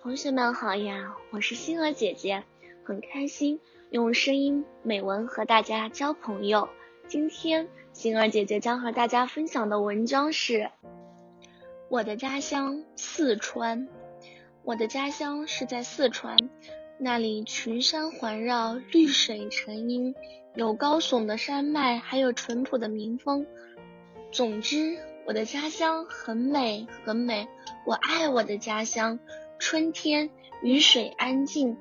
同学们好呀，我是星儿姐姐，很开心用声音美文和大家交朋友。今天星儿姐姐将和大家分享的文章是我的家乡四川。我的家乡是在四川，那里群山环绕，绿水成荫，有高耸的山脉，还有淳朴的民风。总之，我的家乡很美，很美。我爱我的家乡。春天，雨水安静，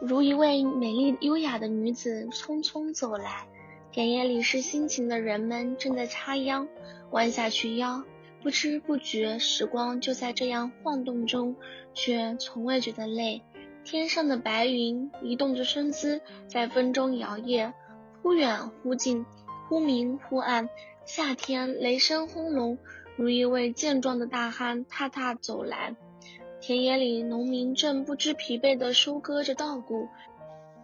如一位美丽优雅的女子匆匆走来。田野里是辛勤的人们正在插秧，弯下去腰。不知不觉，时光就在这样晃动中，却从未觉得累。天上的白云移动着身姿，在风中摇曳，忽远忽近，忽明忽暗。夏天，雷声轰隆，如一位健壮的大汉踏踏走来。田野里，农民正不知疲惫地收割着稻谷。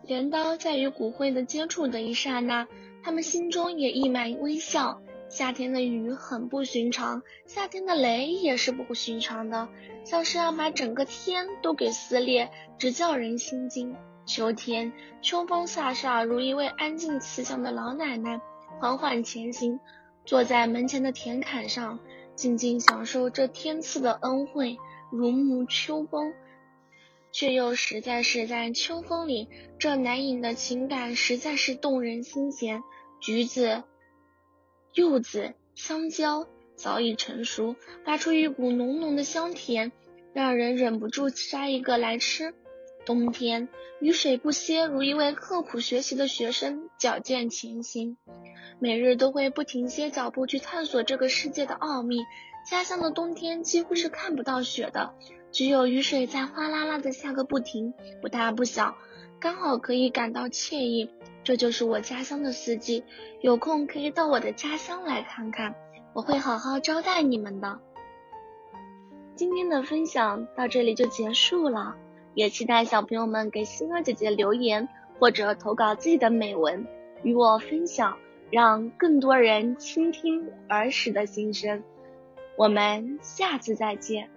镰刀在与骨灰的接触的一刹那，他们心中也溢满微笑。夏天的雨很不寻常，夏天的雷也是不寻常的，像是要把整个天都给撕裂，直叫人心惊。秋天，秋风飒飒，如一位安静慈祥的老奶奶，缓缓前行，坐在门前的田坎上，静静享受这天赐的恩惠，如沐秋风，却又实在是在秋风里，这难隐的情感实在是动人心弦。橘子。柚子、香蕉早已成熟，发出一股浓浓的香甜，让人忍不住摘一个来吃。冬天，雨水不歇，如一位刻苦学习的学生，矫健前行，每日都会不停歇脚步去探索这个世界的奥秘。家乡的冬天几乎是看不到雪的，只有雨水在哗啦啦的下个不停，不大不小，刚好可以感到惬意。这就是我家乡的四季，有空可以到我的家乡来看看，我会好好招待你们的。今天的分享到这里就结束了，也期待小朋友们给星儿姐姐留言或者投稿自己的美文与我分享，让更多人倾听儿时的心声。我们下次再见。